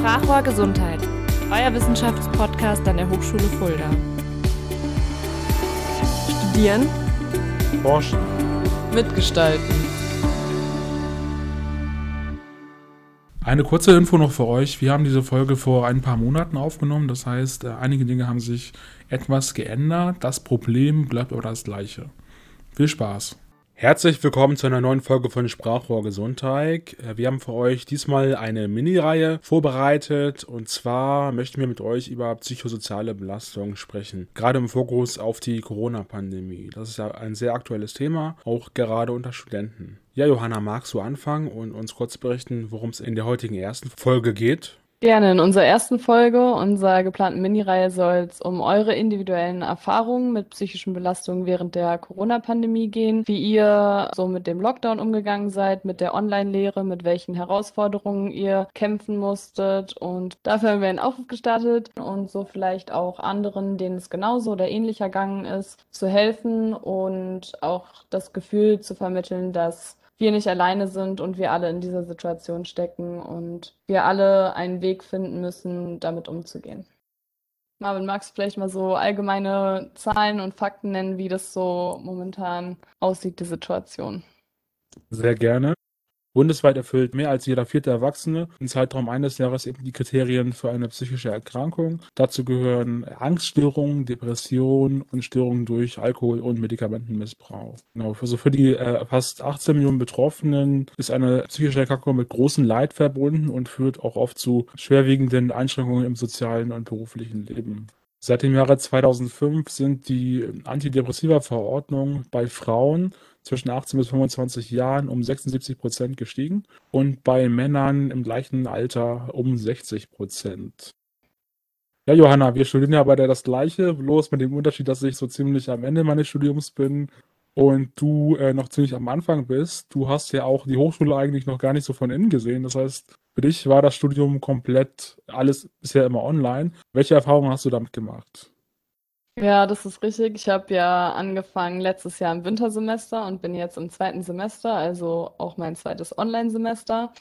Sprachrohr Gesundheit, euer Wissenschaftspodcast an der Hochschule Fulda. Studieren, Forschen, mitgestalten. Eine kurze Info noch für euch. Wir haben diese Folge vor ein paar Monaten aufgenommen. Das heißt, äh, einige Dinge haben sich etwas geändert. Das Problem bleibt aber das gleiche. Viel Spaß! Herzlich willkommen zu einer neuen Folge von Sprachrohr Gesundheit. Äh, wir haben für euch diesmal eine Mini-Reihe vorbereitet und zwar möchten wir mit euch über psychosoziale Belastung sprechen. Gerade im Fokus auf die Corona-Pandemie. Das ist ja ein sehr aktuelles Thema, auch gerade unter Studenten. Ja, Johanna, magst du anfangen und uns kurz berichten, worum es in der heutigen ersten Folge geht? Gerne. In unserer ersten Folge unserer geplanten Mini-Reihe soll es um eure individuellen Erfahrungen mit psychischen Belastungen während der Corona-Pandemie gehen, wie ihr so mit dem Lockdown umgegangen seid, mit der Online-Lehre, mit welchen Herausforderungen ihr kämpfen musstet. Und dafür haben wir einen Aufruf gestartet und so vielleicht auch anderen, denen es genauso oder ähnlich ergangen ist, zu helfen und auch das Gefühl zu vermitteln, dass wir nicht alleine sind und wir alle in dieser Situation stecken und wir alle einen Weg finden müssen, damit umzugehen. Marvin, magst du vielleicht mal so allgemeine Zahlen und Fakten nennen, wie das so momentan aussieht, die Situation? Sehr gerne. Bundesweit erfüllt mehr als jeder vierte Erwachsene im Zeitraum eines Jahres eben die Kriterien für eine psychische Erkrankung. Dazu gehören Angststörungen, Depressionen und Störungen durch Alkohol- und Medikamentenmissbrauch. Genau, also für die äh, fast 18 Millionen Betroffenen ist eine psychische Erkrankung mit großem Leid verbunden und führt auch oft zu schwerwiegenden Einschränkungen im sozialen und beruflichen Leben. Seit dem Jahre 2005 sind die Antidepressiva-Verordnungen bei Frauen zwischen 18 bis 25 Jahren um 76 Prozent gestiegen und bei Männern im gleichen Alter um 60 Prozent. Ja, Johanna, wir studieren ja beide das Gleiche, bloß mit dem Unterschied, dass ich so ziemlich am Ende meines Studiums bin und du äh, noch ziemlich am Anfang bist. Du hast ja auch die Hochschule eigentlich noch gar nicht so von innen gesehen. Das heißt, für dich war das Studium komplett alles bisher immer online. Welche Erfahrungen hast du damit gemacht? Ja, das ist richtig. Ich habe ja angefangen letztes Jahr im Wintersemester und bin jetzt im zweiten Semester, also auch mein zweites Online-Semester.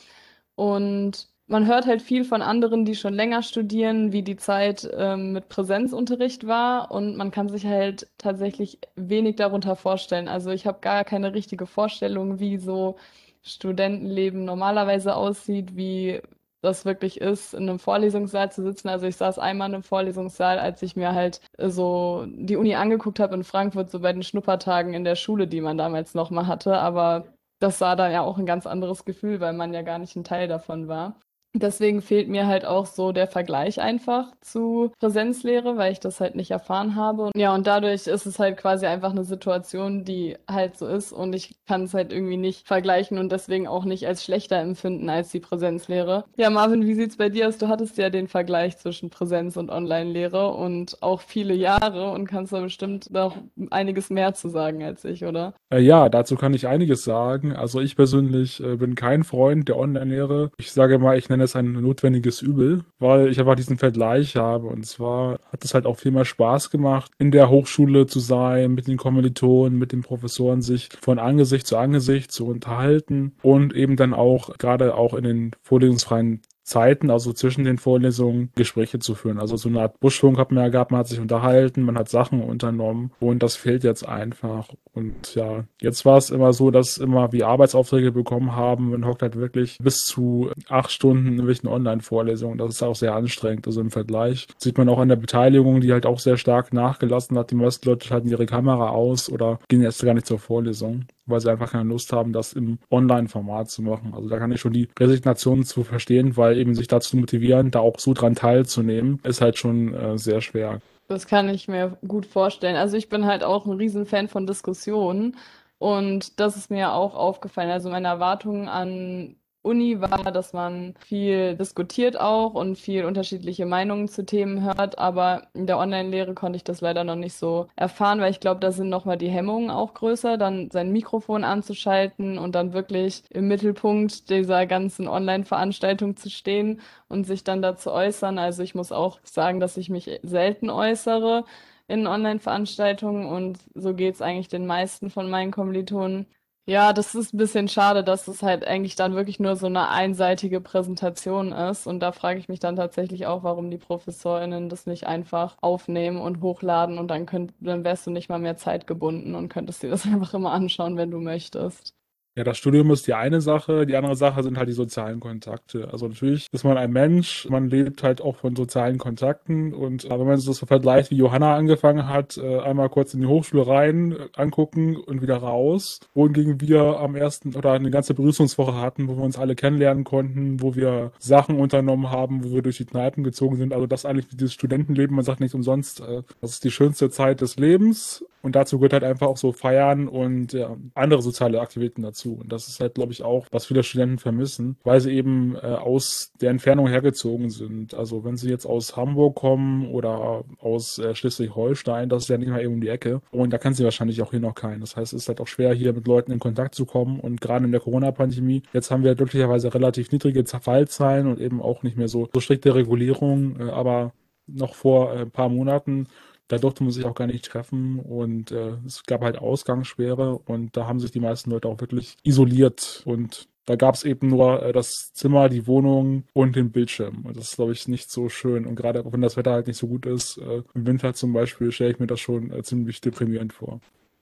Und man hört halt viel von anderen, die schon länger studieren, wie die Zeit ähm, mit Präsenzunterricht war. Und man kann sich halt tatsächlich wenig darunter vorstellen. Also ich habe gar keine richtige Vorstellung, wie so Studentenleben normalerweise aussieht, wie das wirklich ist, in einem Vorlesungssaal zu sitzen. Also ich saß einmal in einem Vorlesungssaal, als ich mir halt so die Uni angeguckt habe in Frankfurt, so bei den Schnuppertagen in der Schule, die man damals noch mal hatte. Aber das war dann ja auch ein ganz anderes Gefühl, weil man ja gar nicht ein Teil davon war. Deswegen fehlt mir halt auch so der Vergleich einfach zu Präsenzlehre, weil ich das halt nicht erfahren habe. Ja, und dadurch ist es halt quasi einfach eine Situation, die halt so ist und ich kann es halt irgendwie nicht vergleichen und deswegen auch nicht als schlechter empfinden als die Präsenzlehre. Ja, Marvin, wie sieht's bei dir aus? Du hattest ja den Vergleich zwischen Präsenz und Online-Lehre und auch viele Jahre und kannst da bestimmt noch einiges mehr zu sagen als ich, oder? Äh, ja, dazu kann ich einiges sagen. Also ich persönlich äh, bin kein Freund der Online-Lehre. Ich sage mal, ich nenne es ein notwendiges Übel, weil ich einfach diesen Vergleich habe. Und zwar hat es halt auch viel mehr Spaß gemacht, in der Hochschule zu sein, mit den Kommilitonen, mit den Professoren sich von Angesicht zu Angesicht zu unterhalten und eben dann auch gerade auch in den vorlesungsfreien Zeiten, also zwischen den Vorlesungen, Gespräche zu führen. Also so eine Art Buschfunk hat man ja gehabt, man hat sich unterhalten, man hat Sachen unternommen und das fehlt jetzt einfach. Und ja, jetzt war es immer so, dass immer wie Arbeitsaufträge bekommen haben, man hockt halt wirklich bis zu acht Stunden in irgendwelchen Online-Vorlesungen. Das ist auch sehr anstrengend. Also im Vergleich sieht man auch an der Beteiligung, die halt auch sehr stark nachgelassen hat. Die meisten Leute schalten ihre Kamera aus oder gehen jetzt gar nicht zur Vorlesung weil sie einfach keine Lust haben, das im Online-Format zu machen. Also da kann ich schon die Resignation zu verstehen, weil eben sich dazu motivieren, da auch so dran teilzunehmen, ist halt schon äh, sehr schwer. Das kann ich mir gut vorstellen. Also ich bin halt auch ein Riesenfan von Diskussionen und das ist mir auch aufgefallen. Also meine Erwartungen an Uni war, dass man viel diskutiert auch und viel unterschiedliche Meinungen zu Themen hört, aber in der Online-Lehre konnte ich das leider noch nicht so erfahren, weil ich glaube, da sind nochmal die Hemmungen auch größer, dann sein Mikrofon anzuschalten und dann wirklich im Mittelpunkt dieser ganzen Online-Veranstaltung zu stehen und sich dann dazu äußern. Also ich muss auch sagen, dass ich mich selten äußere in Online-Veranstaltungen und so geht es eigentlich den meisten von meinen Kommilitonen. Ja, das ist ein bisschen schade, dass es halt eigentlich dann wirklich nur so eine einseitige Präsentation ist. Und da frage ich mich dann tatsächlich auch, warum die ProfessorInnen das nicht einfach aufnehmen und hochladen und dann könnt, dann wärst du nicht mal mehr zeitgebunden und könntest dir das einfach immer anschauen, wenn du möchtest. Ja, das Studium ist die eine Sache, die andere Sache sind halt die sozialen Kontakte. Also natürlich ist man ein Mensch, man lebt halt auch von sozialen Kontakten. Und äh, wenn man das so vergleicht, wie Johanna angefangen hat, äh, einmal kurz in die Hochschule rein, äh, angucken und wieder raus, wohingegen wir am ersten oder eine ganze Begrüßungswoche hatten, wo wir uns alle kennenlernen konnten, wo wir Sachen unternommen haben, wo wir durch die Kneipen gezogen sind. Also das eigentlich dieses Studentenleben, man sagt nicht umsonst, das ist die schönste Zeit des Lebens und dazu gehört halt einfach auch so Feiern und ja, andere soziale Aktivitäten dazu. Und das ist halt, glaube ich, auch, was viele Studenten vermissen, weil sie eben äh, aus der Entfernung hergezogen sind. Also wenn sie jetzt aus Hamburg kommen oder aus äh, Schleswig-Holstein, das ist ja nicht mal eben um die Ecke. Und da kann sie wahrscheinlich auch hier noch keinen. Das heißt, es ist halt auch schwer, hier mit Leuten in Kontakt zu kommen. Und gerade in der Corona-Pandemie, jetzt haben wir glücklicherweise relativ niedrige Fallzahlen und eben auch nicht mehr so, so strikte Regulierung. Äh, aber noch vor äh, ein paar Monaten da durfte man sich auch gar nicht treffen und äh, es gab halt Ausgangssperre und da haben sich die meisten Leute auch wirklich isoliert und da gab es eben nur äh, das Zimmer, die Wohnung und den Bildschirm. Und das ist, glaube ich, nicht so schön. Und gerade wenn das Wetter halt nicht so gut ist, äh, im Winter zum Beispiel, stelle ich mir das schon äh, ziemlich deprimierend vor.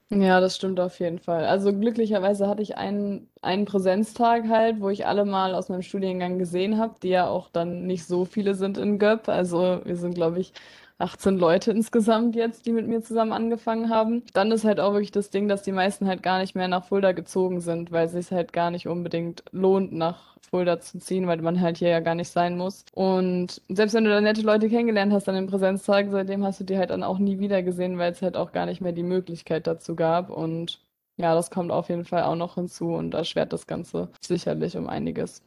Ja, das stimmt auf jeden Fall. Also glücklicherweise hatte ich einen, einen Präsenztag halt, wo ich alle mal aus meinem Studiengang gesehen habe, die ja auch dann nicht so viele sind in Göpp. Also wir sind, glaube ich, 18 Leute insgesamt jetzt, die mit mir zusammen angefangen haben. Dann ist halt auch wirklich das Ding, dass die meisten halt gar nicht mehr nach Fulda gezogen sind, weil es sich halt gar nicht unbedingt lohnt, nach Fulda zu ziehen, weil man halt hier ja gar nicht sein muss. Und selbst wenn du da nette Leute kennengelernt hast an den Präsenztagen, seitdem hast du die halt dann auch nie wieder gesehen, weil es halt auch gar nicht mehr die Möglichkeit dazu gab. Und ja, das kommt auf jeden Fall auch noch hinzu und erschwert das Ganze sicherlich um einiges.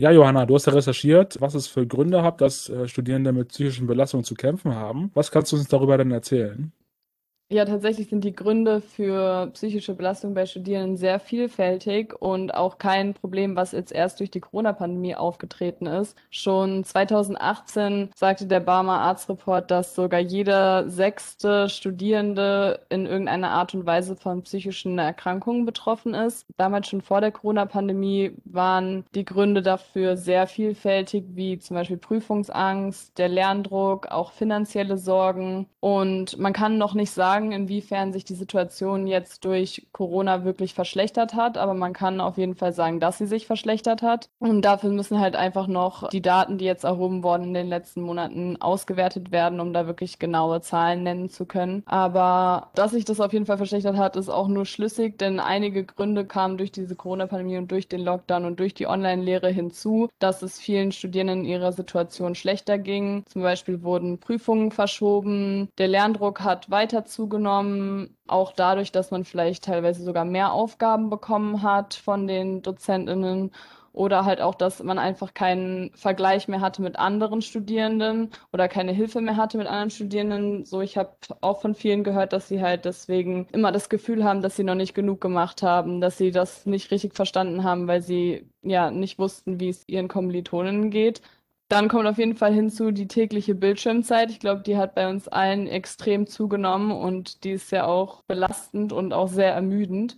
Ja, Johanna, du hast ja recherchiert, was es für Gründe hat, dass äh, Studierende mit psychischen Belastungen zu kämpfen haben. Was kannst du uns darüber denn erzählen? Ja, tatsächlich sind die Gründe für psychische Belastung bei Studierenden sehr vielfältig und auch kein Problem, was jetzt erst durch die Corona-Pandemie aufgetreten ist. Schon 2018 sagte der Barmer Arztreport, dass sogar jeder sechste Studierende in irgendeiner Art und Weise von psychischen Erkrankungen betroffen ist. Damals schon vor der Corona-Pandemie waren die Gründe dafür sehr vielfältig, wie zum Beispiel Prüfungsangst, der Lerndruck, auch finanzielle Sorgen. Und man kann noch nicht sagen, sagen, inwiefern sich die Situation jetzt durch Corona wirklich verschlechtert hat, aber man kann auf jeden Fall sagen, dass sie sich verschlechtert hat. Und dafür müssen halt einfach noch die Daten, die jetzt erhoben wurden in den letzten Monaten, ausgewertet werden, um da wirklich genaue Zahlen nennen zu können. Aber dass sich das auf jeden Fall verschlechtert hat, ist auch nur schlüssig, denn einige Gründe kamen durch diese Corona-Pandemie und durch den Lockdown und durch die Online-Lehre hinzu, dass es vielen Studierenden in ihrer Situation schlechter ging. Zum Beispiel wurden Prüfungen verschoben, der Lerndruck hat weiter zugenommen zugenommen, auch dadurch, dass man vielleicht teilweise sogar mehr Aufgaben bekommen hat von den Dozentinnen oder halt auch, dass man einfach keinen Vergleich mehr hatte mit anderen Studierenden oder keine Hilfe mehr hatte mit anderen Studierenden. So, ich habe auch von vielen gehört, dass sie halt deswegen immer das Gefühl haben, dass sie noch nicht genug gemacht haben, dass sie das nicht richtig verstanden haben, weil sie ja nicht wussten, wie es ihren Kommilitoninnen geht. Dann kommt auf jeden Fall hinzu die tägliche Bildschirmzeit. Ich glaube, die hat bei uns allen extrem zugenommen und die ist ja auch belastend und auch sehr ermüdend.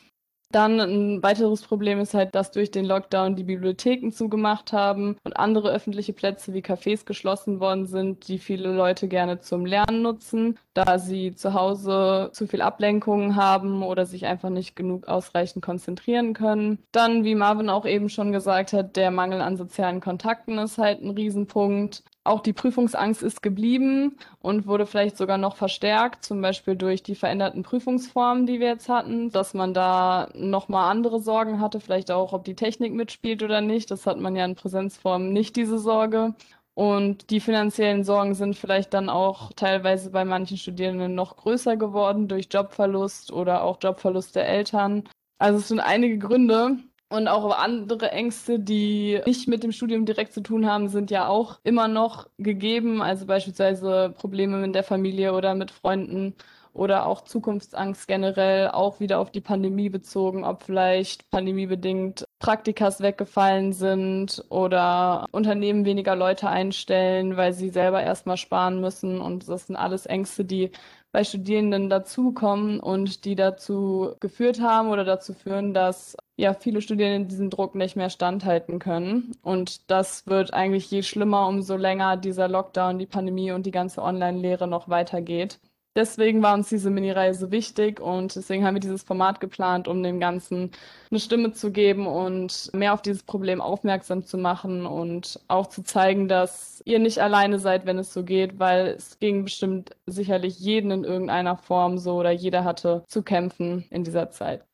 Dann ein weiteres Problem ist halt, dass durch den Lockdown die Bibliotheken zugemacht haben und andere öffentliche Plätze wie Cafés geschlossen worden sind, die viele Leute gerne zum Lernen nutzen, da sie zu Hause zu viel Ablenkungen haben oder sich einfach nicht genug ausreichend konzentrieren können. Dann, wie Marvin auch eben schon gesagt hat, der Mangel an sozialen Kontakten ist halt ein Riesenpunkt. Auch die Prüfungsangst ist geblieben und wurde vielleicht sogar noch verstärkt, zum Beispiel durch die veränderten Prüfungsformen, die wir jetzt hatten, dass man da nochmal andere Sorgen hatte, vielleicht auch, ob die Technik mitspielt oder nicht. Das hat man ja in Präsenzformen nicht, diese Sorge. Und die finanziellen Sorgen sind vielleicht dann auch teilweise bei manchen Studierenden noch größer geworden durch Jobverlust oder auch Jobverlust der Eltern. Also es sind einige Gründe, und auch andere Ängste, die nicht mit dem Studium direkt zu tun haben, sind ja auch immer noch gegeben. Also beispielsweise Probleme mit der Familie oder mit Freunden oder auch Zukunftsangst generell, auch wieder auf die Pandemie bezogen, ob vielleicht pandemiebedingt Praktikas weggefallen sind oder Unternehmen weniger Leute einstellen, weil sie selber erstmal sparen müssen. Und das sind alles Ängste, die bei Studierenden dazukommen und die dazu geführt haben oder dazu führen, dass ja viele Studierende diesen Druck nicht mehr standhalten können. Und das wird eigentlich je schlimmer, umso länger dieser Lockdown, die Pandemie und die ganze Online-Lehre noch weitergeht. Deswegen war uns diese Mini-Reise wichtig und deswegen haben wir dieses Format geplant, um dem Ganzen eine Stimme zu geben und mehr auf dieses Problem aufmerksam zu machen und auch zu zeigen, dass ihr nicht alleine seid, wenn es so geht, weil es ging bestimmt sicherlich jeden in irgendeiner Form so oder jeder hatte zu kämpfen in dieser Zeit.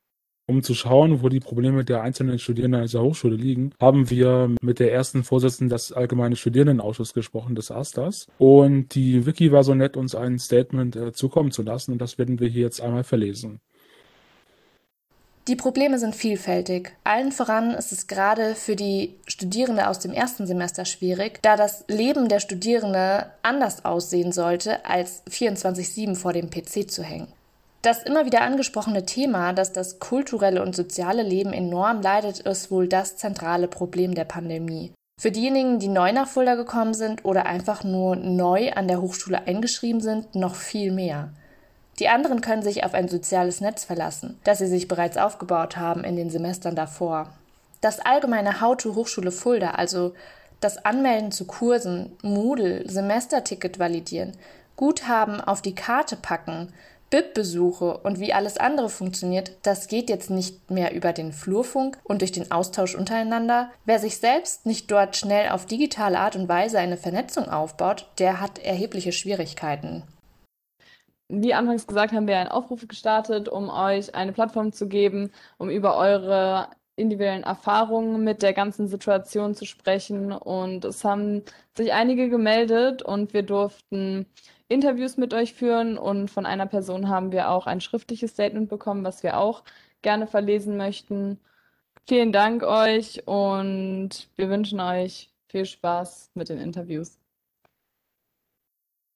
Um zu schauen, wo die Probleme der einzelnen Studierenden dieser Hochschule liegen, haben wir mit der ersten Vorsitzenden des Allgemeinen Studierendenausschuss gesprochen, des ASters. Und die Wiki war so nett, uns ein Statement äh, zukommen zu lassen. Und das werden wir hier jetzt einmal verlesen. Die Probleme sind vielfältig. Allen voran ist es gerade für die Studierende aus dem ersten Semester schwierig, da das Leben der Studierende anders aussehen sollte, als 24-7 vor dem PC zu hängen. Das immer wieder angesprochene Thema, dass das kulturelle und soziale Leben enorm leidet, ist wohl das zentrale Problem der Pandemie. Für diejenigen, die neu nach Fulda gekommen sind oder einfach nur neu an der Hochschule eingeschrieben sind, noch viel mehr. Die anderen können sich auf ein soziales Netz verlassen, das sie sich bereits aufgebaut haben in den Semestern davor. Das allgemeine How-to Hochschule Fulda, also das Anmelden zu Kursen, Moodle, Semesterticket validieren, Guthaben auf die Karte packen, BIP-Besuche und wie alles andere funktioniert, das geht jetzt nicht mehr über den Flurfunk und durch den Austausch untereinander. Wer sich selbst nicht dort schnell auf digitale Art und Weise eine Vernetzung aufbaut, der hat erhebliche Schwierigkeiten. Wie anfangs gesagt, haben wir einen Aufruf gestartet, um euch eine Plattform zu geben, um über eure individuellen Erfahrungen mit der ganzen Situation zu sprechen. Und es haben sich einige gemeldet und wir durften Interviews mit euch führen und von einer Person haben wir auch ein schriftliches Statement bekommen, was wir auch gerne verlesen möchten. Vielen Dank euch und wir wünschen euch viel Spaß mit den Interviews.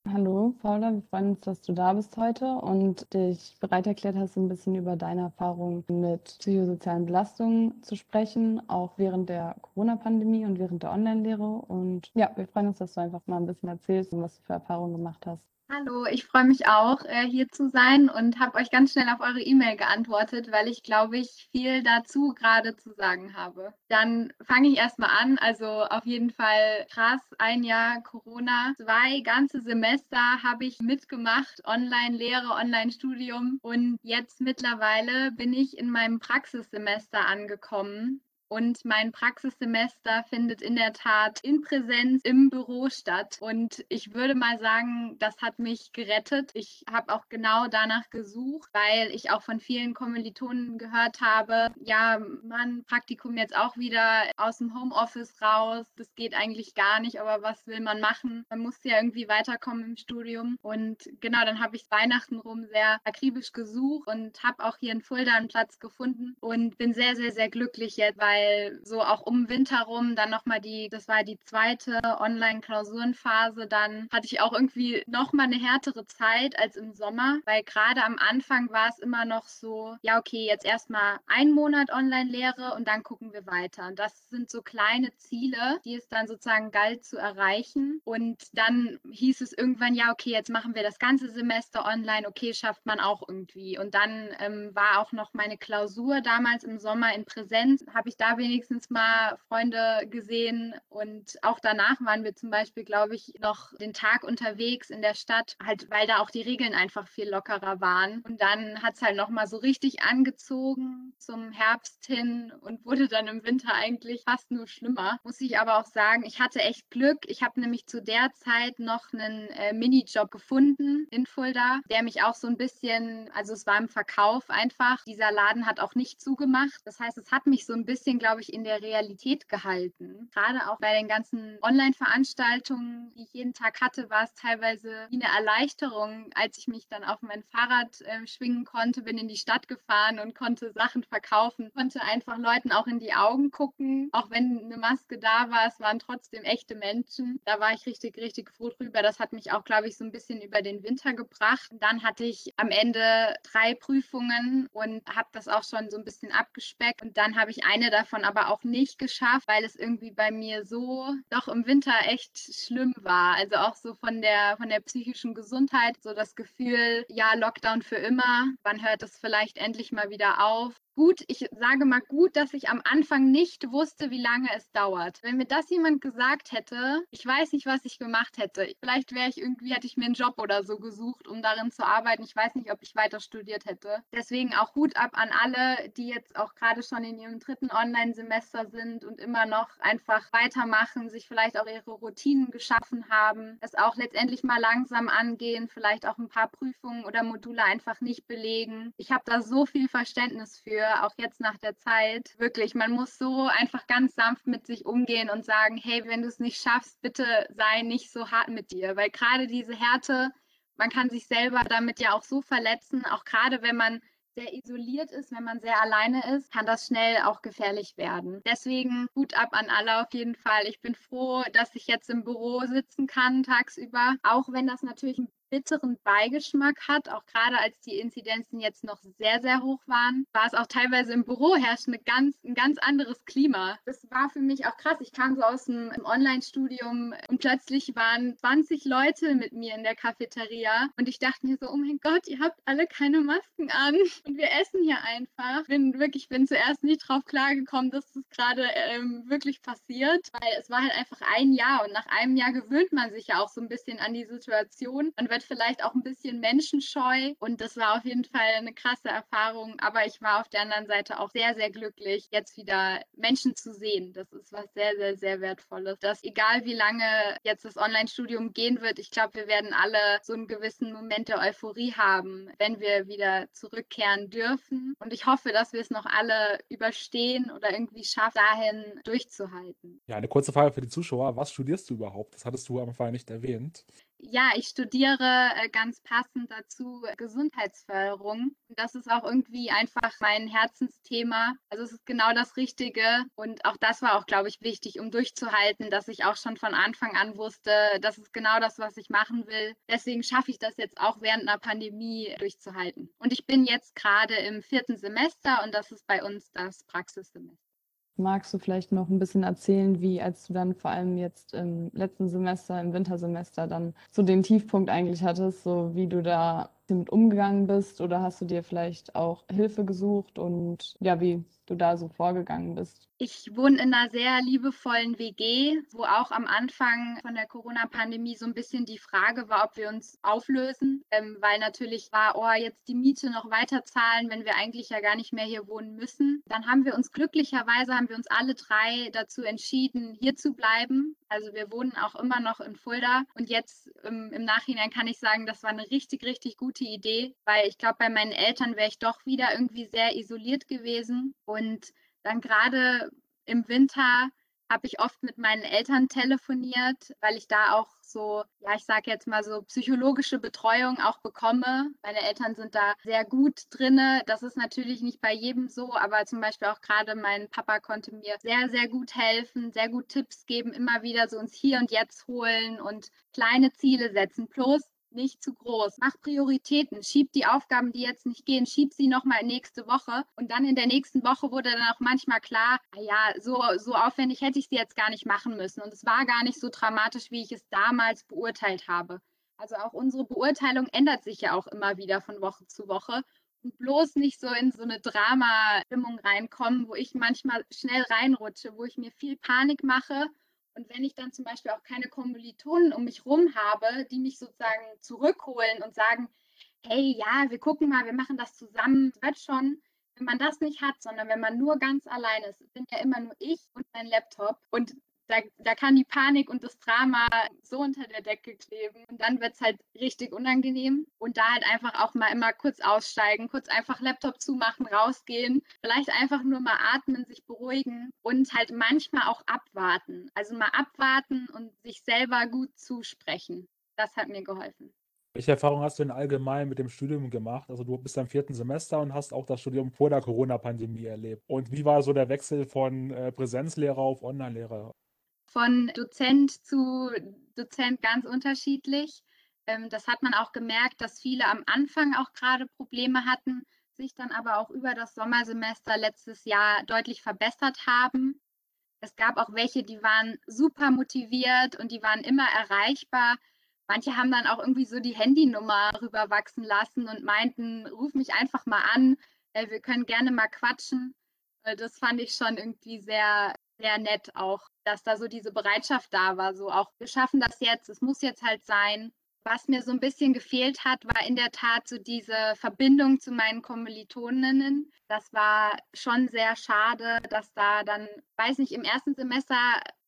Hallo Paula, wir freuen uns, dass du da bist heute und dich bereit erklärt hast, ein bisschen über deine Erfahrungen mit psychosozialen Belastungen zu sprechen, auch während der Corona-Pandemie und während der Online-Lehre. Und ja, wir freuen uns, dass du einfach mal ein bisschen erzählst und was du für Erfahrungen gemacht hast. Hallo, ich freue mich auch, äh, hier zu sein und habe euch ganz schnell auf eure E-Mail geantwortet, weil ich glaube ich viel dazu gerade zu sagen habe. Dann fange ich erstmal an. Also auf jeden Fall krass, ein Jahr Corona, zwei ganze Semester habe ich mitgemacht, Online-Lehre, Online-Studium und jetzt mittlerweile bin ich in meinem Praxissemester angekommen und mein Praxissemester findet in der Tat in Präsenz im Büro statt. Und ich würde mal sagen, das hat mich gerettet. Ich habe auch genau danach gesucht, weil ich auch von vielen Kommilitonen gehört habe, ja, man, Praktikum jetzt auch wieder aus dem Homeoffice raus. Das geht eigentlich gar nicht, aber was will man machen? Man muss ja irgendwie weiterkommen im Studium. Und genau, dann habe ich Weihnachten rum sehr akribisch gesucht und habe auch hier in Fulda einen Platz gefunden und bin sehr, sehr, sehr glücklich jetzt, weil weil so auch um Winter rum dann nochmal die, das war die zweite Online-Klausurenphase, dann hatte ich auch irgendwie nochmal eine härtere Zeit als im Sommer, weil gerade am Anfang war es immer noch so, ja, okay, jetzt erstmal ein Monat Online-Lehre und dann gucken wir weiter. Und das sind so kleine Ziele, die es dann sozusagen galt zu erreichen. Und dann hieß es irgendwann, ja, okay, jetzt machen wir das ganze Semester online, okay, schafft man auch irgendwie. Und dann ähm, war auch noch meine Klausur damals im Sommer in Präsenz, habe ich da wenigstens mal Freunde gesehen und auch danach waren wir zum Beispiel, glaube ich, noch den Tag unterwegs in der Stadt, halt weil da auch die Regeln einfach viel lockerer waren. Und dann hat es halt nochmal so richtig angezogen zum Herbst hin und wurde dann im Winter eigentlich fast nur schlimmer. Muss ich aber auch sagen, ich hatte echt Glück. Ich habe nämlich zu der Zeit noch einen äh, Minijob gefunden in Fulda, der mich auch so ein bisschen, also es war im Verkauf einfach. Dieser Laden hat auch nicht zugemacht. Das heißt, es hat mich so ein bisschen glaube ich, in der Realität gehalten. Gerade auch bei den ganzen Online-Veranstaltungen, die ich jeden Tag hatte, war es teilweise wie eine Erleichterung, als ich mich dann auf mein Fahrrad äh, schwingen konnte, bin in die Stadt gefahren und konnte Sachen verkaufen, konnte einfach Leuten auch in die Augen gucken, auch wenn eine Maske da war, es waren trotzdem echte Menschen. Da war ich richtig, richtig froh drüber. Das hat mich auch, glaube ich, so ein bisschen über den Winter gebracht. Dann hatte ich am Ende drei Prüfungen und habe das auch schon so ein bisschen abgespeckt. Und dann habe ich eine davon davon aber auch nicht geschafft, weil es irgendwie bei mir so doch im Winter echt schlimm war. Also auch so von der, von der psychischen Gesundheit, so das Gefühl, ja, Lockdown für immer, wann hört es vielleicht endlich mal wieder auf? Gut, ich sage mal gut, dass ich am Anfang nicht wusste, wie lange es dauert. Wenn mir das jemand gesagt hätte, ich weiß nicht, was ich gemacht hätte. Vielleicht wäre ich irgendwie, hätte ich mir einen Job oder so gesucht, um darin zu arbeiten. Ich weiß nicht, ob ich weiter studiert hätte. Deswegen auch Hut ab an alle, die jetzt auch gerade schon in ihrem dritten Online-Semester sind und immer noch einfach weitermachen, sich vielleicht auch ihre Routinen geschaffen haben, es auch letztendlich mal langsam angehen, vielleicht auch ein paar Prüfungen oder Module einfach nicht belegen. Ich habe da so viel Verständnis für auch jetzt nach der Zeit. Wirklich, man muss so einfach ganz sanft mit sich umgehen und sagen, hey, wenn du es nicht schaffst, bitte sei nicht so hart mit dir, weil gerade diese Härte, man kann sich selber damit ja auch so verletzen, auch gerade wenn man sehr isoliert ist, wenn man sehr alleine ist, kann das schnell auch gefährlich werden. Deswegen Hut ab an alle auf jeden Fall. Ich bin froh, dass ich jetzt im Büro sitzen kann tagsüber, auch wenn das natürlich ein bitteren Beigeschmack hat, auch gerade als die Inzidenzen jetzt noch sehr, sehr hoch waren, war es auch teilweise im Büro herrscht eine ganz, ein ganz anderes Klima. Das war für mich auch krass. Ich kam so aus dem Online-Studium und plötzlich waren 20 Leute mit mir in der Cafeteria und ich dachte mir so, oh mein Gott, ihr habt alle keine Masken an und wir essen hier einfach. Bin wirklich, bin zuerst nicht drauf klargekommen, dass das gerade ähm, wirklich passiert, weil es war halt einfach ein Jahr und nach einem Jahr gewöhnt man sich ja auch so ein bisschen an die Situation. Man wird wird vielleicht auch ein bisschen menschenscheu und das war auf jeden Fall eine krasse Erfahrung. Aber ich war auf der anderen Seite auch sehr, sehr glücklich, jetzt wieder Menschen zu sehen. Das ist was sehr, sehr, sehr wertvolles. Dass egal wie lange jetzt das Online-Studium gehen wird, ich glaube, wir werden alle so einen gewissen Moment der Euphorie haben, wenn wir wieder zurückkehren dürfen. Und ich hoffe, dass wir es noch alle überstehen oder irgendwie schaffen, dahin durchzuhalten. Ja, eine kurze Frage für die Zuschauer. Was studierst du überhaupt? Das hattest du am Anfang nicht erwähnt. Ja, ich studiere äh, ganz passend dazu Gesundheitsförderung. Das ist auch irgendwie einfach mein Herzensthema. Also es ist genau das Richtige. Und auch das war auch, glaube ich, wichtig, um durchzuhalten, dass ich auch schon von Anfang an wusste, das ist genau das, was ich machen will. Deswegen schaffe ich das jetzt auch während einer Pandemie durchzuhalten. Und ich bin jetzt gerade im vierten Semester und das ist bei uns das Praxissemester. Magst du vielleicht noch ein bisschen erzählen, wie als du dann vor allem jetzt im letzten Semester, im Wintersemester dann so den Tiefpunkt eigentlich hattest, so wie du da damit umgegangen bist? Oder hast du dir vielleicht auch Hilfe gesucht? Und ja, wie du da so vorgegangen bist? Ich wohne in einer sehr liebevollen WG, wo auch am Anfang von der Corona-Pandemie so ein bisschen die Frage war, ob wir uns auflösen, ähm, weil natürlich war, oh, jetzt die Miete noch weiter zahlen, wenn wir eigentlich ja gar nicht mehr hier wohnen müssen. Dann haben wir uns glücklicherweise, haben wir uns alle drei dazu entschieden, hier zu bleiben. Also wir wohnen auch immer noch in Fulda und jetzt ähm, im Nachhinein kann ich sagen, das war eine richtig, richtig gute Idee, weil ich glaube, bei meinen Eltern wäre ich doch wieder irgendwie sehr isoliert gewesen. Und dann gerade im Winter habe ich oft mit meinen Eltern telefoniert, weil ich da auch so, ja, ich sage jetzt mal so psychologische Betreuung auch bekomme. Meine Eltern sind da sehr gut drinne. Das ist natürlich nicht bei jedem so, aber zum Beispiel auch gerade mein Papa konnte mir sehr, sehr gut helfen, sehr gut Tipps geben, immer wieder so uns hier und jetzt holen und kleine Ziele setzen. Plus nicht zu groß. Mach Prioritäten. Schieb die Aufgaben, die jetzt nicht gehen, schieb sie nochmal nächste Woche. Und dann in der nächsten Woche wurde dann auch manchmal klar, ah ja, so, so aufwendig hätte ich sie jetzt gar nicht machen müssen. Und es war gar nicht so dramatisch, wie ich es damals beurteilt habe. Also auch unsere Beurteilung ändert sich ja auch immer wieder von Woche zu Woche. Und bloß nicht so in so eine Drama-Stimmung reinkommen, wo ich manchmal schnell reinrutsche, wo ich mir viel Panik mache und wenn ich dann zum Beispiel auch keine Kommilitonen um mich rum habe, die mich sozusagen zurückholen und sagen, hey, ja, wir gucken mal, wir machen das zusammen, das wird schon. Wenn man das nicht hat, sondern wenn man nur ganz allein ist, sind ja immer nur ich und mein Laptop und da, da kann die Panik und das Drama so unter der Decke kleben. Und dann wird es halt richtig unangenehm. Und da halt einfach auch mal immer kurz aussteigen, kurz einfach Laptop zumachen, rausgehen, vielleicht einfach nur mal atmen, sich beruhigen und halt manchmal auch abwarten. Also mal abwarten und sich selber gut zusprechen. Das hat mir geholfen. Welche Erfahrung hast du denn allgemein mit dem Studium gemacht? Also du bist im vierten Semester und hast auch das Studium vor der Corona-Pandemie erlebt. Und wie war so der Wechsel von äh, Präsenzlehrer auf Online-Lehrer? Von Dozent zu Dozent ganz unterschiedlich. Ähm, das hat man auch gemerkt, dass viele am Anfang auch gerade Probleme hatten, sich dann aber auch über das Sommersemester letztes Jahr deutlich verbessert haben. Es gab auch welche, die waren super motiviert und die waren immer erreichbar. Manche haben dann auch irgendwie so die Handynummer rüberwachsen lassen und meinten, ruf mich einfach mal an, äh, wir können gerne mal quatschen. Äh, das fand ich schon irgendwie sehr, sehr nett auch, dass da so diese Bereitschaft da war, so auch, wir schaffen das jetzt, es muss jetzt halt sein. Was mir so ein bisschen gefehlt hat, war in der Tat so diese Verbindung zu meinen Kommilitoninnen. Das war schon sehr schade, dass da dann, weiß nicht, im ersten Semester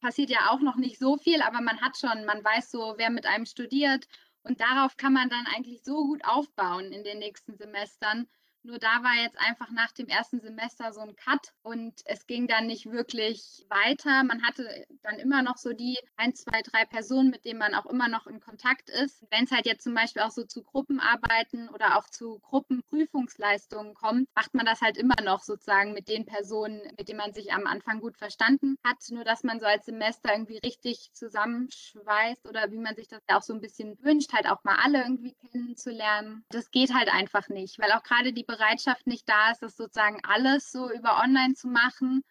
passiert ja auch noch nicht so viel, aber man hat schon, man weiß so, wer mit einem studiert und darauf kann man dann eigentlich so gut aufbauen in den nächsten Semestern. Nur da war jetzt einfach nach dem ersten Semester so ein Cut und es ging dann nicht wirklich weiter. Man hatte dann immer noch so die ein, zwei, drei Personen, mit denen man auch immer noch in Kontakt ist. Wenn es halt jetzt zum Beispiel auch so zu Gruppenarbeiten oder auch zu Gruppenprüfungsleistungen kommt, macht man das halt immer noch sozusagen mit den Personen, mit denen man sich am Anfang gut verstanden hat. Nur dass man so als Semester irgendwie richtig zusammenschweißt oder wie man sich das auch so ein bisschen wünscht, halt auch mal alle irgendwie kennenzulernen. Das geht halt einfach nicht, weil auch gerade die Bereitschaft nicht da ist, das sozusagen alles so über online zu machen.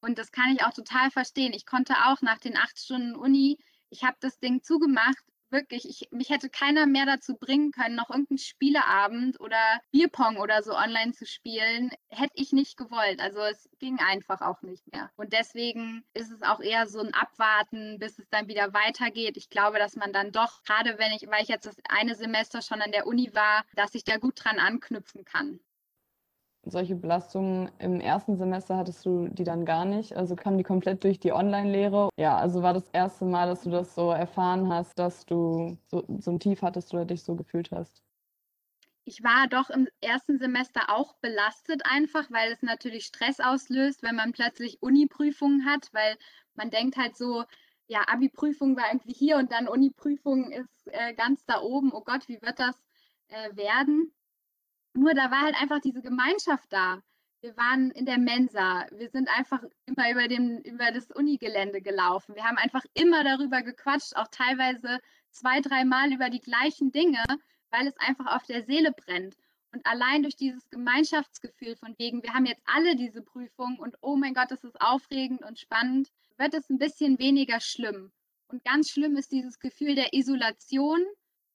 Und das kann ich auch total verstehen. Ich konnte auch nach den acht Stunden Uni, ich habe das Ding zugemacht, wirklich, ich, mich hätte keiner mehr dazu bringen können, noch irgendeinen Spieleabend oder Bierpong oder so online zu spielen, hätte ich nicht gewollt. Also es ging einfach auch nicht mehr. Und deswegen ist es auch eher so ein Abwarten, bis es dann wieder weitergeht. Ich glaube, dass man dann doch, gerade wenn ich, weil ich jetzt das eine Semester schon an der Uni war, dass ich da gut dran anknüpfen kann solche Belastungen im ersten Semester hattest du die dann gar nicht. Also kam die komplett durch die Online-Lehre. Ja, also war das erste Mal, dass du das so erfahren hast, dass du so, so ein Tief hattest oder dich so gefühlt hast. Ich war doch im ersten Semester auch belastet einfach, weil es natürlich Stress auslöst, wenn man plötzlich Uni-Prüfungen hat, weil man denkt halt so, ja, Abi-Prüfung war irgendwie hier und dann Uni-Prüfung ist äh, ganz da oben. Oh Gott, wie wird das äh, werden? Nur da war halt einfach diese Gemeinschaft da. Wir waren in der Mensa. Wir sind einfach immer über, dem, über das Unigelände gelaufen. Wir haben einfach immer darüber gequatscht, auch teilweise zwei, dreimal über die gleichen Dinge, weil es einfach auf der Seele brennt. Und allein durch dieses Gemeinschaftsgefühl von wegen, wir haben jetzt alle diese Prüfung und oh mein Gott, das ist aufregend und spannend, wird es ein bisschen weniger schlimm. Und ganz schlimm ist dieses Gefühl der Isolation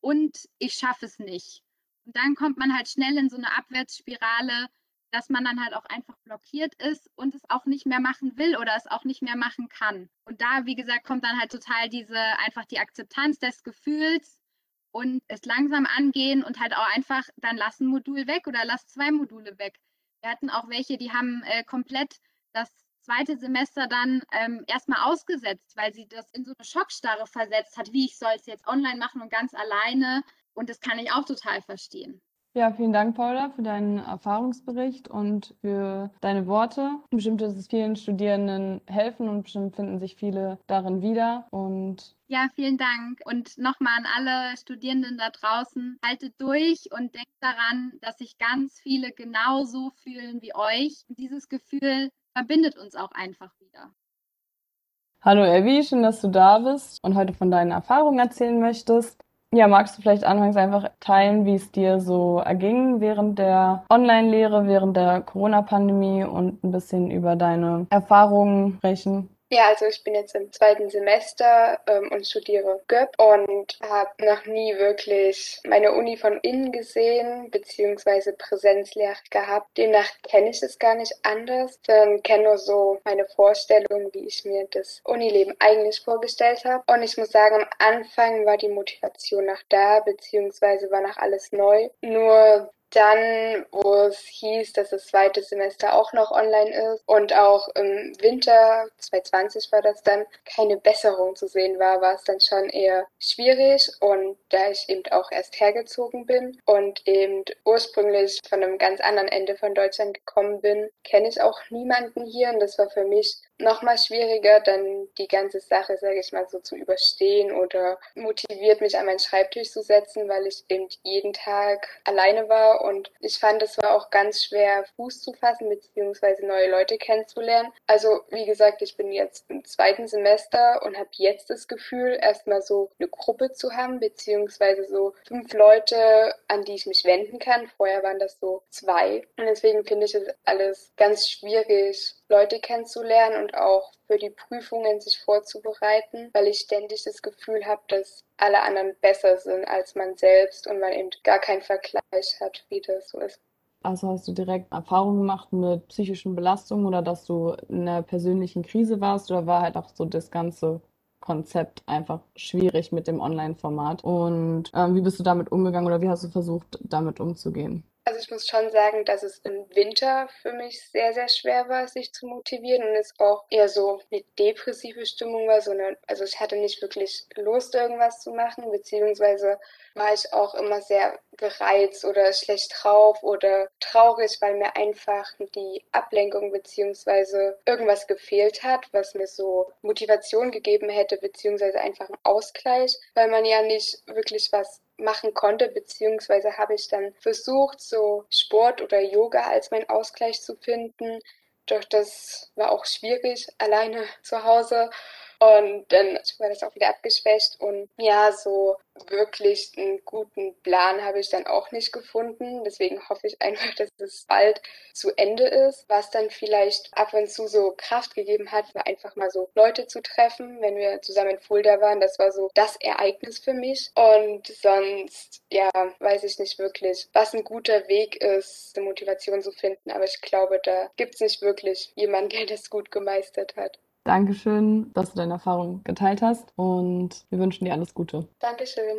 und ich schaffe es nicht. Und dann kommt man halt schnell in so eine Abwärtsspirale, dass man dann halt auch einfach blockiert ist und es auch nicht mehr machen will oder es auch nicht mehr machen kann. Und da, wie gesagt, kommt dann halt total diese einfach die Akzeptanz des Gefühls und es langsam angehen und halt auch einfach dann lass ein Modul weg oder lass zwei Module weg. Wir hatten auch welche, die haben äh, komplett das zweite Semester dann ähm, erstmal ausgesetzt, weil sie das in so eine Schockstarre versetzt hat, wie ich soll es jetzt online machen und ganz alleine. Und das kann ich auch total verstehen. Ja, vielen Dank, Paula, für deinen Erfahrungsbericht und für deine Worte. Bestimmt wird es vielen Studierenden helfen und bestimmt finden sich viele darin wieder. Und ja, vielen Dank. Und nochmal an alle Studierenden da draußen, haltet durch und denkt daran, dass sich ganz viele genauso fühlen wie euch. Und dieses Gefühl verbindet uns auch einfach wieder. Hallo Evi, schön, dass du da bist und heute von deinen Erfahrungen erzählen möchtest. Ja, magst du vielleicht anfangs einfach teilen, wie es dir so erging während der Online-Lehre, während der Corona-Pandemie und ein bisschen über deine Erfahrungen sprechen? Ja, also ich bin jetzt im zweiten Semester ähm, und studiere GÖP und habe noch nie wirklich meine Uni von innen gesehen, beziehungsweise Präsenzlehre gehabt. Demnach kenne ich es gar nicht anders, sondern kenne nur so meine Vorstellung, wie ich mir das Unileben eigentlich vorgestellt habe. Und ich muss sagen, am Anfang war die Motivation noch da, beziehungsweise war noch alles neu. Nur dann, wo es hieß, dass das zweite Semester auch noch online ist und auch im Winter 2020 war das dann keine Besserung zu sehen war, war es dann schon eher schwierig. Und da ich eben auch erst hergezogen bin und eben ursprünglich von einem ganz anderen Ende von Deutschland gekommen bin, kenne ich auch niemanden hier. Und das war für mich nochmal schwieriger, dann die ganze Sache, sage ich mal, so zu überstehen oder motiviert mich an meinen Schreibtisch zu setzen, weil ich eben jeden Tag alleine war und ich fand, es war auch ganz schwer, Fuß zu fassen beziehungsweise neue Leute kennenzulernen. Also wie gesagt, ich bin jetzt im zweiten Semester und habe jetzt das Gefühl, erstmal so eine Gruppe zu haben, beziehungsweise so fünf Leute, an die ich mich wenden kann. Vorher waren das so zwei. Und deswegen finde ich es alles ganz schwierig, Leute kennenzulernen und auch für die Prüfungen sich vorzubereiten, weil ich ständig das Gefühl habe, dass alle anderen besser sind als man selbst und man eben gar keinen Vergleich hat, wie das so ist. Also hast du direkt Erfahrungen gemacht mit psychischen Belastungen oder dass du in einer persönlichen Krise warst oder war halt auch so das ganze Konzept einfach schwierig mit dem Online-Format? Und ähm, wie bist du damit umgegangen oder wie hast du versucht, damit umzugehen? Also ich muss schon sagen, dass es im Winter für mich sehr, sehr schwer war, sich zu motivieren und es auch eher so eine depressive Stimmung war, sondern also ich hatte nicht wirklich Lust, irgendwas zu machen, beziehungsweise war ich auch immer sehr gereizt oder schlecht drauf oder traurig, weil mir einfach die Ablenkung beziehungsweise irgendwas gefehlt hat, was mir so Motivation gegeben hätte, beziehungsweise einfach einen Ausgleich, weil man ja nicht wirklich was machen konnte, beziehungsweise habe ich dann versucht, so Sport oder Yoga als mein Ausgleich zu finden. Doch das war auch schwierig, alleine zu Hause. Und dann war das auch wieder abgeschwächt und ja, so wirklich einen guten Plan habe ich dann auch nicht gefunden. Deswegen hoffe ich einfach, dass es bald zu Ende ist. Was dann vielleicht ab und zu so Kraft gegeben hat, war einfach mal so Leute zu treffen, wenn wir zusammen in Fulda waren. Das war so das Ereignis für mich. Und sonst, ja, weiß ich nicht wirklich, was ein guter Weg ist, eine Motivation zu finden. Aber ich glaube, da gibt es nicht wirklich jemanden, der das gut gemeistert hat. Dankeschön, dass du deine Erfahrung geteilt hast und wir wünschen dir alles Gute. Dankeschön.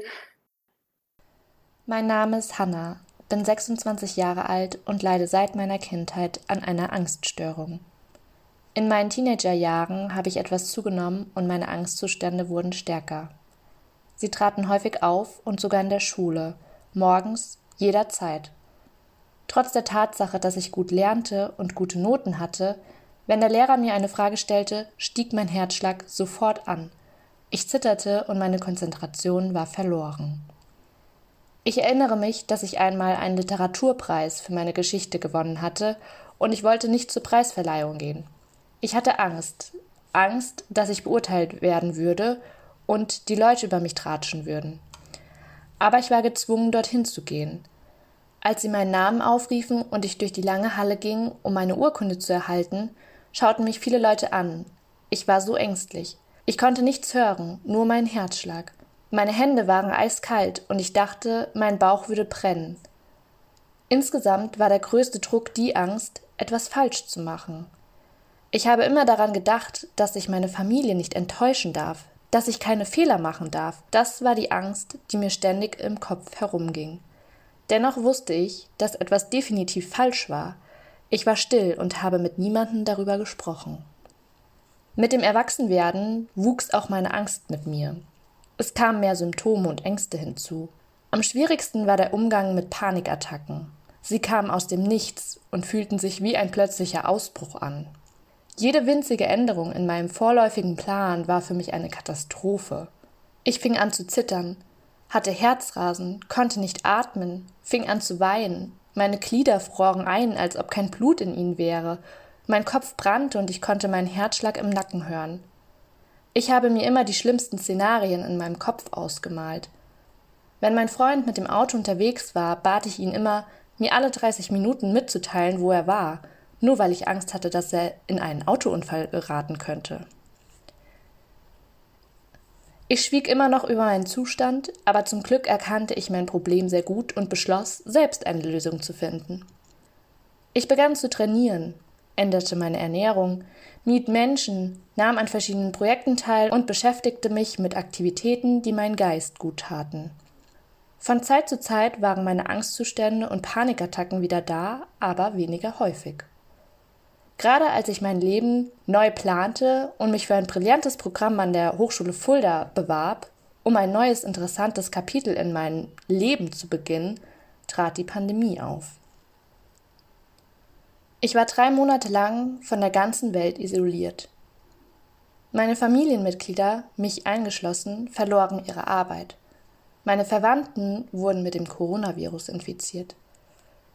Mein Name ist Hanna, bin 26 Jahre alt und leide seit meiner Kindheit an einer Angststörung. In meinen Teenagerjahren habe ich etwas zugenommen und meine Angstzustände wurden stärker. Sie traten häufig auf und sogar in der Schule, morgens, jederzeit. Trotz der Tatsache, dass ich gut lernte und gute Noten hatte, wenn der Lehrer mir eine Frage stellte, stieg mein Herzschlag sofort an. Ich zitterte und meine Konzentration war verloren. Ich erinnere mich, dass ich einmal einen Literaturpreis für meine Geschichte gewonnen hatte und ich wollte nicht zur Preisverleihung gehen. Ich hatte Angst, Angst, dass ich beurteilt werden würde und die Leute über mich tratschen würden. Aber ich war gezwungen, dorthin zu gehen. Als sie meinen Namen aufriefen und ich durch die lange Halle ging, um meine Urkunde zu erhalten, schauten mich viele Leute an. Ich war so ängstlich. Ich konnte nichts hören, nur meinen Herzschlag. Meine Hände waren eiskalt und ich dachte, mein Bauch würde brennen. Insgesamt war der größte Druck die Angst, etwas falsch zu machen. Ich habe immer daran gedacht, dass ich meine Familie nicht enttäuschen darf, dass ich keine Fehler machen darf. Das war die Angst, die mir ständig im Kopf herumging. Dennoch wusste ich, dass etwas definitiv falsch war, ich war still und habe mit niemandem darüber gesprochen. Mit dem Erwachsenwerden wuchs auch meine Angst mit mir. Es kamen mehr Symptome und Ängste hinzu. Am schwierigsten war der Umgang mit Panikattacken. Sie kamen aus dem Nichts und fühlten sich wie ein plötzlicher Ausbruch an. Jede winzige Änderung in meinem vorläufigen Plan war für mich eine Katastrophe. Ich fing an zu zittern, hatte Herzrasen, konnte nicht atmen, fing an zu weinen, meine Glieder froren ein, als ob kein Blut in ihnen wäre. Mein Kopf brannte und ich konnte meinen Herzschlag im Nacken hören. Ich habe mir immer die schlimmsten Szenarien in meinem Kopf ausgemalt. Wenn mein Freund mit dem Auto unterwegs war, bat ich ihn immer, mir alle 30 Minuten mitzuteilen, wo er war, nur weil ich Angst hatte, dass er in einen Autounfall geraten könnte. Ich schwieg immer noch über meinen Zustand, aber zum Glück erkannte ich mein Problem sehr gut und beschloss, selbst eine Lösung zu finden. Ich begann zu trainieren, änderte meine Ernährung, mied Menschen, nahm an verschiedenen Projekten teil und beschäftigte mich mit Aktivitäten, die meinen Geist gut taten. Von Zeit zu Zeit waren meine Angstzustände und Panikattacken wieder da, aber weniger häufig. Gerade als ich mein Leben neu plante und mich für ein brillantes Programm an der Hochschule Fulda bewarb, um ein neues interessantes Kapitel in meinem Leben zu beginnen, trat die Pandemie auf. Ich war drei Monate lang von der ganzen Welt isoliert. Meine Familienmitglieder, mich eingeschlossen, verloren ihre Arbeit. Meine Verwandten wurden mit dem Coronavirus infiziert.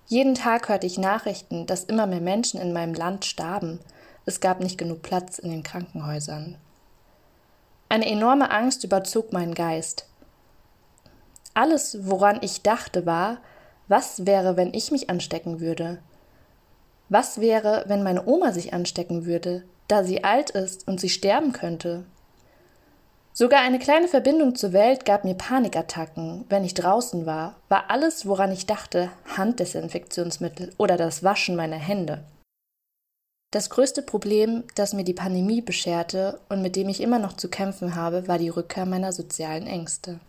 Jeden Tag hörte ich Nachrichten, dass immer mehr Menschen in meinem Land starben. Es gab nicht genug Platz in den Krankenhäusern. Eine enorme Angst überzog meinen Geist. Alles, woran ich dachte, war, was wäre, wenn ich mich anstecken würde? Was wäre, wenn meine Oma sich anstecken würde, da sie alt ist und sie sterben könnte? Sogar eine kleine Verbindung zur Welt gab mir Panikattacken. Wenn ich draußen war, war alles, woran ich dachte, Handdesinfektionsmittel oder das Waschen meiner Hände. Das größte Problem, das mir die Pandemie bescherte und mit dem ich immer noch zu kämpfen habe, war die Rückkehr meiner sozialen Ängste.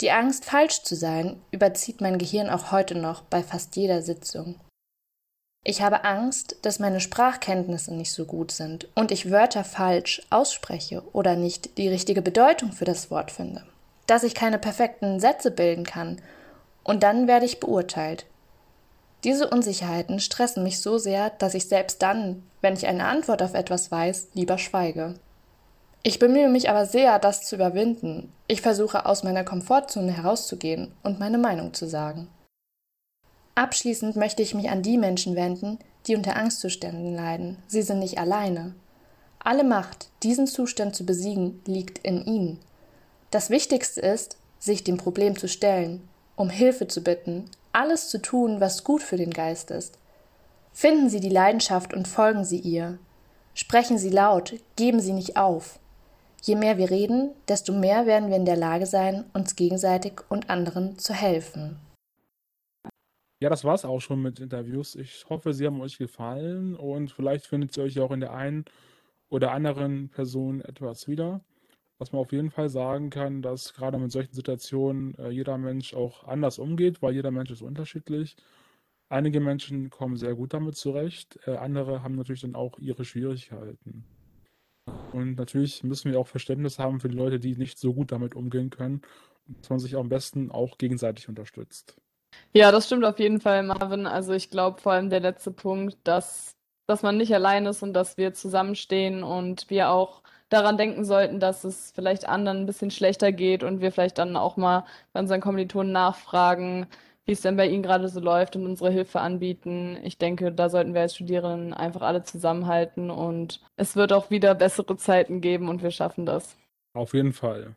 Die Angst, falsch zu sein, überzieht mein Gehirn auch heute noch bei fast jeder Sitzung. Ich habe Angst, dass meine Sprachkenntnisse nicht so gut sind und ich Wörter falsch ausspreche oder nicht die richtige Bedeutung für das Wort finde. Dass ich keine perfekten Sätze bilden kann und dann werde ich beurteilt. Diese Unsicherheiten stressen mich so sehr, dass ich selbst dann, wenn ich eine Antwort auf etwas weiß, lieber schweige. Ich bemühe mich aber sehr, das zu überwinden. Ich versuche aus meiner Komfortzone herauszugehen und meine Meinung zu sagen. Abschließend möchte ich mich an die Menschen wenden, die unter Angstzuständen leiden. Sie sind nicht alleine. Alle Macht, diesen Zustand zu besiegen, liegt in ihnen. Das Wichtigste ist, sich dem Problem zu stellen, um Hilfe zu bitten, alles zu tun, was gut für den Geist ist. Finden Sie die Leidenschaft und folgen Sie ihr. Sprechen Sie laut, geben Sie nicht auf. Je mehr wir reden, desto mehr werden wir in der Lage sein, uns gegenseitig und anderen zu helfen. Ja, das war's auch schon mit Interviews. Ich hoffe, sie haben euch gefallen und vielleicht findet ihr euch auch in der einen oder anderen Person etwas wieder. Was man auf jeden Fall sagen kann, dass gerade mit solchen Situationen äh, jeder Mensch auch anders umgeht, weil jeder Mensch ist unterschiedlich. Einige Menschen kommen sehr gut damit zurecht, äh, andere haben natürlich dann auch ihre Schwierigkeiten. Und natürlich müssen wir auch Verständnis haben für die Leute, die nicht so gut damit umgehen können, dass man sich am besten auch gegenseitig unterstützt. Ja, das stimmt auf jeden Fall, Marvin. Also ich glaube vor allem der letzte Punkt, dass, dass man nicht allein ist und dass wir zusammenstehen und wir auch daran denken sollten, dass es vielleicht anderen ein bisschen schlechter geht und wir vielleicht dann auch mal bei unseren Kommilitonen nachfragen, wie es denn bei ihnen gerade so läuft und unsere Hilfe anbieten. Ich denke, da sollten wir als Studierenden einfach alle zusammenhalten und es wird auch wieder bessere Zeiten geben und wir schaffen das. Auf jeden Fall.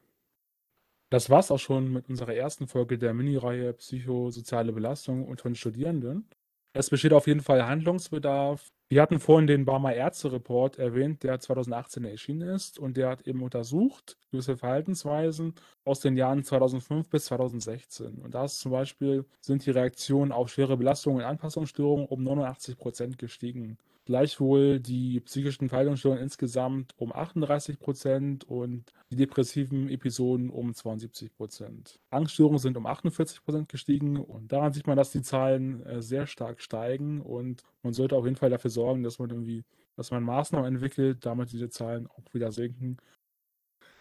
Das war's auch schon mit unserer ersten Folge der Mini-Reihe Psychosoziale Belastung unter Studierenden. Es besteht auf jeden Fall Handlungsbedarf. Wir hatten vorhin den Barmer Ärzte-Report erwähnt, der 2018 erschienen ist und der hat eben untersucht gewisse Verhaltensweisen aus den Jahren 2005 bis 2016. Und da zum Beispiel sind die Reaktionen auf schwere Belastungen und Anpassungsstörungen um 89 Prozent gestiegen. Gleichwohl die psychischen Verhaltensstörungen insgesamt um 38 Prozent und die depressiven Episoden um 72 Prozent. Angststörungen sind um 48 Prozent gestiegen und daran sieht man, dass die Zahlen äh, sehr stark steigen und man sollte auf jeden Fall dafür sorgen, dass man irgendwie, dass man Maßnahmen entwickelt, damit diese Zahlen auch wieder sinken.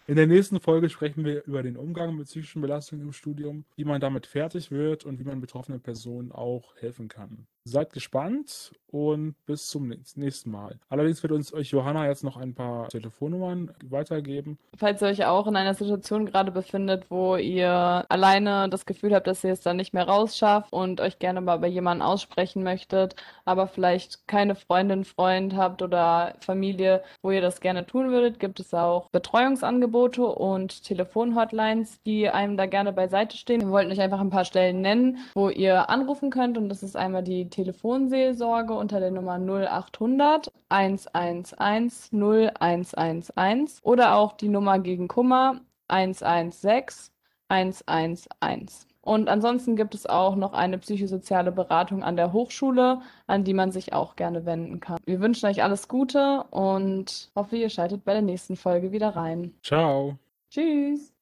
In der nächsten Folge sprechen wir über den Umgang mit psychischen Belastungen im Studium, wie man damit fertig wird und wie man betroffenen Personen auch helfen kann. Seid gespannt und bis zum nächsten Mal. Allerdings wird uns euch Johanna jetzt noch ein paar Telefonnummern weitergeben. Falls ihr euch auch in einer Situation gerade befindet, wo ihr alleine das Gefühl habt, dass ihr es dann nicht mehr rausschafft und euch gerne mal bei jemandem aussprechen möchtet, aber vielleicht keine Freundin, Freund habt oder Familie, wo ihr das gerne tun würdet, gibt es auch Betreuungsangebote und Telefonhotlines, die einem da gerne beiseite stehen. Wir wollten euch einfach ein paar Stellen nennen, wo ihr anrufen könnt und das ist einmal die Telefonseelsorge unter der Nummer 0800 111 0111 oder auch die Nummer gegen Kummer 116 111. Und ansonsten gibt es auch noch eine psychosoziale Beratung an der Hochschule, an die man sich auch gerne wenden kann. Wir wünschen euch alles Gute und hoffe, ihr schaltet bei der nächsten Folge wieder rein. Ciao. Tschüss.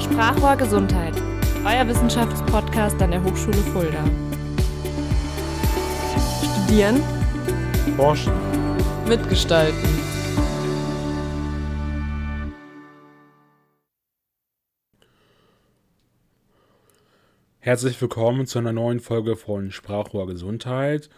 Sprachrohr Gesundheit euer Wissenschaftspodcast an der Hochschule Fulda. Studieren, forschen, mitgestalten. Herzlich willkommen zu einer neuen Folge von Sprachrohr Gesundheit.